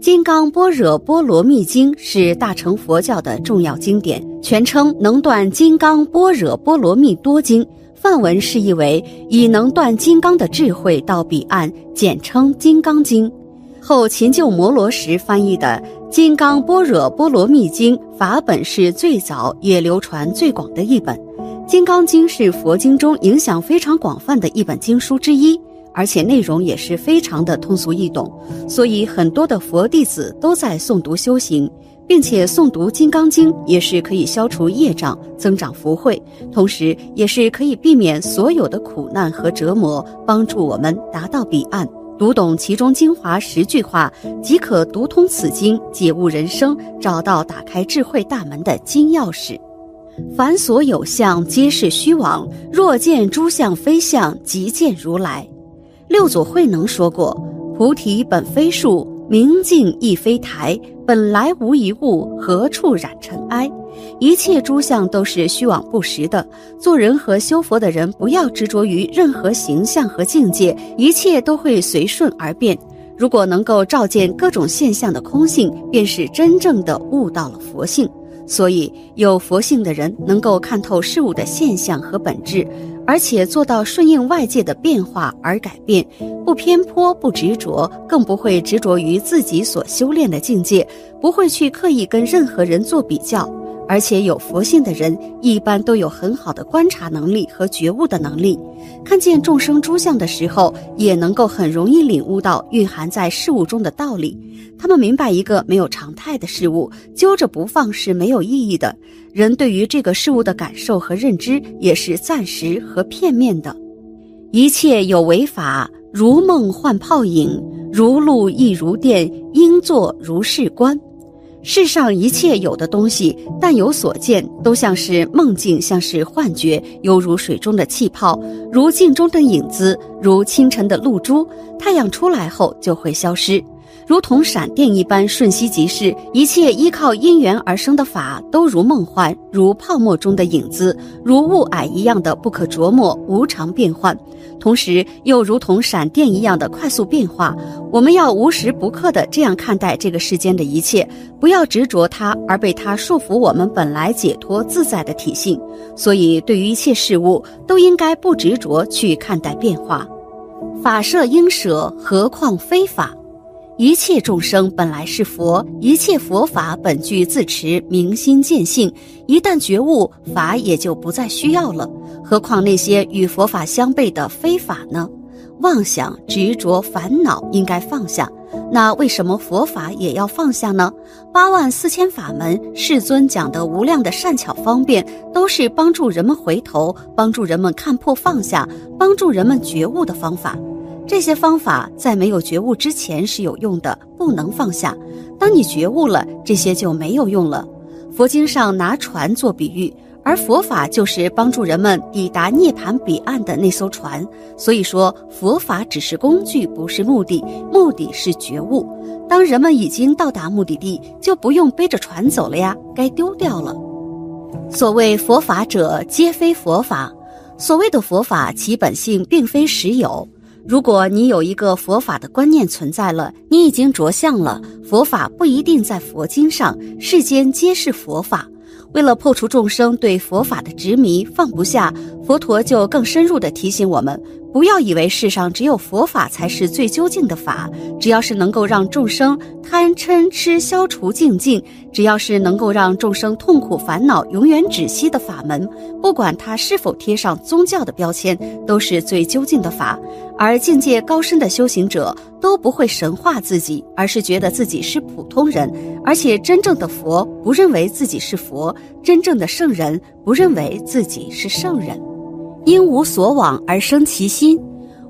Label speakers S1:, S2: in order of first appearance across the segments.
S1: 金刚般若波罗蜜经》是大乘佛教的重要经典，全称《能断金刚般若波罗蜜多经》，梵文释义为“以能断金刚的智慧到彼岸”，简称《金刚经》。后秦救摩罗什翻译的《金刚般若波罗蜜经》法本是最早也流传最广的一本，《金刚经》是佛经中影响非常广泛的一本经书之一。而且内容也是非常的通俗易懂，所以很多的佛弟子都在诵读修行，并且诵读《金刚经》也是可以消除业障、增长福慧，同时也是可以避免所有的苦难和折磨，帮助我们达到彼岸。读懂其中精华十句话，即可读通此经，解悟人生，找到打开智慧大门的金钥匙。凡所有相，皆是虚妄；若见诸相非相，即见如来。六祖慧能说过：“菩提本非树，明镜亦非台，本来无一物，何处染尘埃？一切诸相都是虚妄不实的。做人和修佛的人，不要执着于任何形象和境界，一切都会随顺而变。如果能够照见各种现象的空性，便是真正的悟到了佛性。所以，有佛性的人能够看透事物的现象和本质。”而且做到顺应外界的变化而改变，不偏颇，不执着，更不会执着于自己所修炼的境界，不会去刻意跟任何人做比较。而且有佛性的人，一般都有很好的观察能力和觉悟的能力，看见众生诸相的时候，也能够很容易领悟到蕴含在事物中的道理。他们明白，一个没有常态的事物，揪着不放是没有意义的。人对于这个事物的感受和认知，也是暂时和片面的。一切有为法，如梦幻泡影，如露亦如电，应作如是观。世上一切有的东西，但有所见，都像是梦境，像是幻觉，犹如水中的气泡，如镜中的影子，如清晨的露珠。太阳出来后就会消失。如同闪电一般瞬息即逝，一切依靠因缘而生的法都如梦幻，如泡沫中的影子，如雾霭一样的不可琢磨、无常变幻，同时又如同闪电一样的快速变化。我们要无时不刻的这样看待这个世间的一切，不要执着它而被它束缚我们本来解脱自在的体性。所以，对于一切事物，都应该不执着去看待变化。法设应舍，何况非法？一切众生本来是佛，一切佛法本具自持，明心见性。一旦觉悟，法也就不再需要了。何况那些与佛法相悖的非法呢？妄想、执着、烦恼应该放下。那为什么佛法也要放下呢？八万四千法门，世尊讲的无量的善巧方便，都是帮助人们回头、帮助人们看破放下、帮助人们觉悟的方法。这些方法在没有觉悟之前是有用的，不能放下。当你觉悟了，这些就没有用了。佛经上拿船做比喻，而佛法就是帮助人们抵达涅槃彼岸的那艘船。所以说，佛法只是工具，不是目的，目的是觉悟。当人们已经到达目的地，就不用背着船走了呀，该丢掉了。所谓佛法者，皆非佛法。所谓的佛法，其本性并非实有。如果你有一个佛法的观念存在了，你已经着相了。佛法不一定在佛经上，世间皆是佛法。为了破除众生对佛法的执迷，放不下，佛陀就更深入地提醒我们。不要以为世上只有佛法才是最究竟的法，只要是能够让众生贪嗔痴消除净尽，只要是能够让众生痛苦烦恼永远止息的法门，不管它是否贴上宗教的标签，都是最究竟的法。而境界高深的修行者都不会神化自己，而是觉得自己是普通人，而且真正的佛不认为自己是佛，真正的圣人不认为自己是圣人。因无所往而生其心，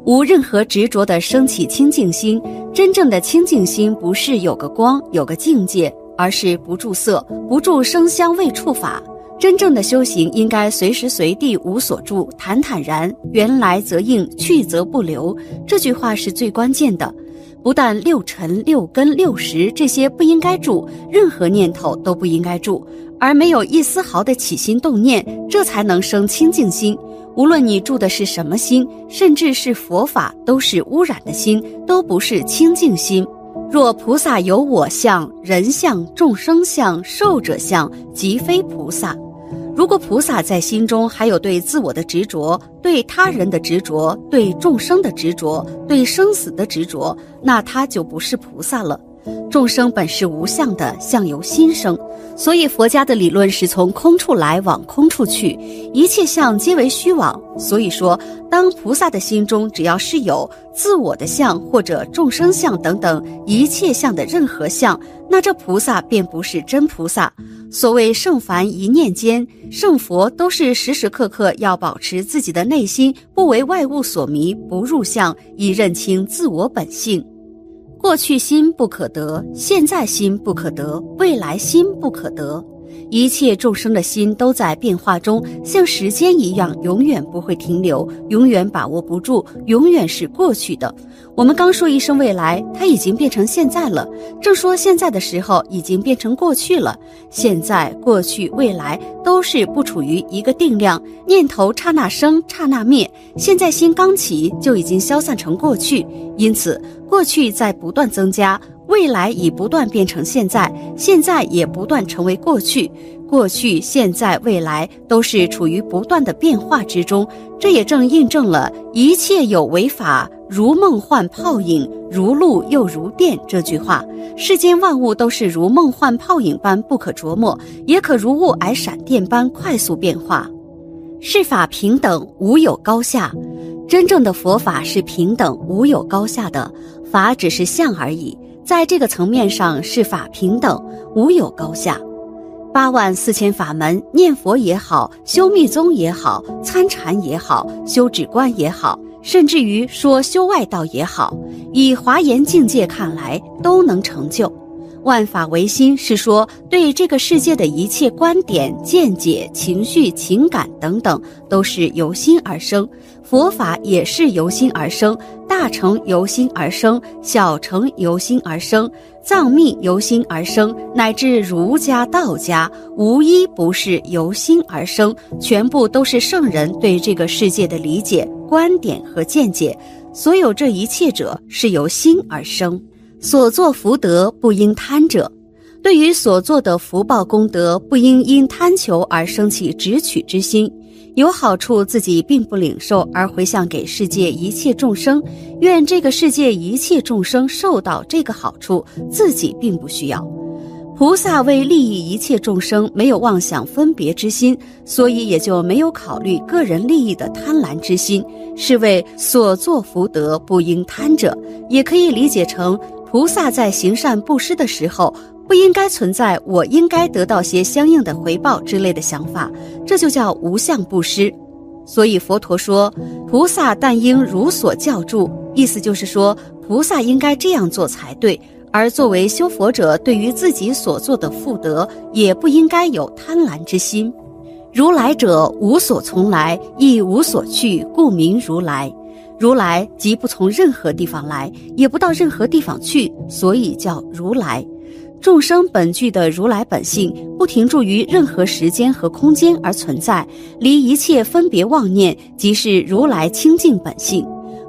S1: 无任何执着的升起清净心。真正的清净心不是有个光、有个境界，而是不住色、不住声香味触法。真正的修行应该随时随地无所住，坦坦然。缘来则应，去则不留。这句话是最关键的。不但六尘、六根、六识这些不应该住，任何念头都不应该住，而没有一丝毫的起心动念，这才能生清净心。无论你住的是什么心，甚至是佛法，都是污染的心，都不是清净心。若菩萨有我相、人相、众生相、寿者相，即非菩萨。如果菩萨在心中还有对自我的执着、对他人的执着、对众生的执着、对生死的执着，那他就不是菩萨了。众生本是无相的，相由心生，所以佛家的理论是从空处来，往空处去，一切相皆为虚妄。所以说，当菩萨的心中只要是有自我的相或者众生相等等一切相的任何相，那这菩萨便不是真菩萨。所谓圣凡一念间，圣佛都是时时刻刻要保持自己的内心不为外物所迷，不入相，以认清自我本性。过去心不可得，现在心不可得，未来心不可得。一切众生的心都在变化中，像时间一样，永远不会停留，永远把握不住，永远是过去的。我们刚说一声未来，它已经变成现在了；正说现在的时候，已经变成过去了。现在、过去、未来都是不处于一个定量，念头刹那生，刹那灭。现在心刚起，就已经消散成过去，因此过去在不断增加。未来已不断变成现在，现在也不断成为过去，过去、现在、未来都是处于不断的变化之中。这也正印证了“一切有为法，如梦幻泡影，如露又如电”这句话。世间万物都是如梦幻泡影般不可琢磨，也可如雾霭闪电般快速变化。世法平等，无有高下。真正的佛法是平等、无有高下的，法只是相而已。在这个层面上，是法平等，无有高下。八万四千法门，念佛也好，修密宗也好，参禅也好，修止观也好，甚至于说修外道也好，以华严境界看来，都能成就。万法唯心是说，对这个世界的一切观点、见解、情绪、情感等等，都是由心而生。佛法也是由心而生，大乘由心而生，小乘由心而生，藏密由心而生，乃至儒家、道家，无一不是由心而生。全部都是圣人对这个世界的理解、观点和见解。所有这一切者，是由心而生。所作福德不应贪者，对于所做的福报功德，不应因贪求而生起执取之心。有好处自己并不领受，而回向给世界一切众生，愿这个世界一切众生受到这个好处，自己并不需要。菩萨为利益一切众生，没有妄想分别之心，所以也就没有考虑个人利益的贪婪之心，是为所作福德不应贪者，也可以理解成。菩萨在行善布施的时候，不应该存在“我应该得到些相应的回报”之类的想法，这就叫无相布施。所以佛陀说：“菩萨但应如所教住”，意思就是说，菩萨应该这样做才对。而作为修佛者，对于自己所做的福德，也不应该有贪婪之心。如来者，无所从来，亦无所去，故名如来。如来即不从任何地方来，也不到任何地方去，所以叫如来。众生本具的如来本性，不停驻于任何时间和空间而存在，离一切分别妄念，即是如来清净本性。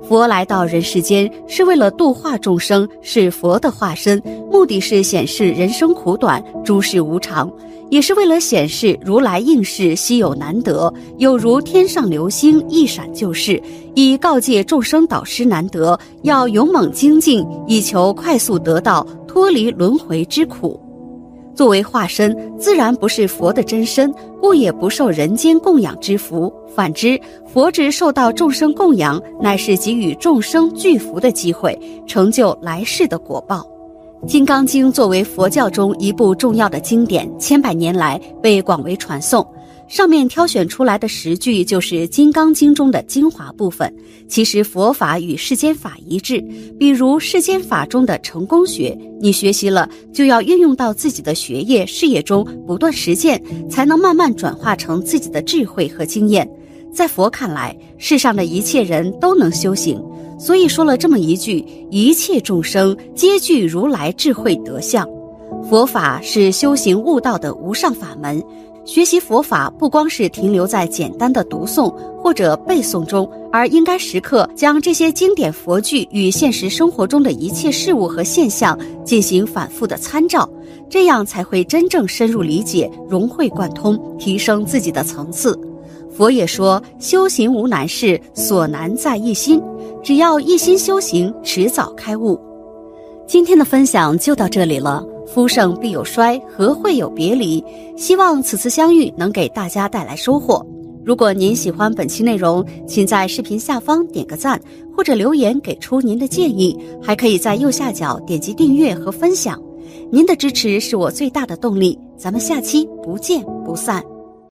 S1: 佛来到人世间，是为了度化众生，是佛的化身，目的是显示人生苦短，诸事无常。也是为了显示如来应世稀有难得，有如天上流星一闪就是，以告诫众生导师难得，要勇猛精进，以求快速得到脱离轮回之苦。作为化身，自然不是佛的真身，故也不受人间供养之福。反之，佛只受到众生供养，乃是给予众生具福的机会，成就来世的果报。《金刚经》作为佛教中一部重要的经典，千百年来被广为传颂。上面挑选出来的十句就是《金刚经》中的精华部分。其实佛法与世间法一致，比如世间法中的成功学，你学习了就要运用到自己的学业、事业中，不断实践，才能慢慢转化成自己的智慧和经验。在佛看来，世上的一切人都能修行，所以说了这么一句：一切众生皆具如来智慧德相。佛法是修行悟道的无上法门。学习佛法不光是停留在简单的读诵或者背诵中，而应该时刻将这些经典佛句与现实生活中的一切事物和现象进行反复的参照，这样才会真正深入理解、融会贯通，提升自己的层次。佛也说，修行无难事，所难在一心。只要一心修行，迟早开悟。今天的分享就到这里了。夫盛必有衰，何会有别离？希望此次相遇能给大家带来收获。如果您喜欢本期内容，请在视频下方点个赞，或者留言给出您的建议，还可以在右下角点击订阅和分享。您的支持是我最大的动力。咱们下期不见不散。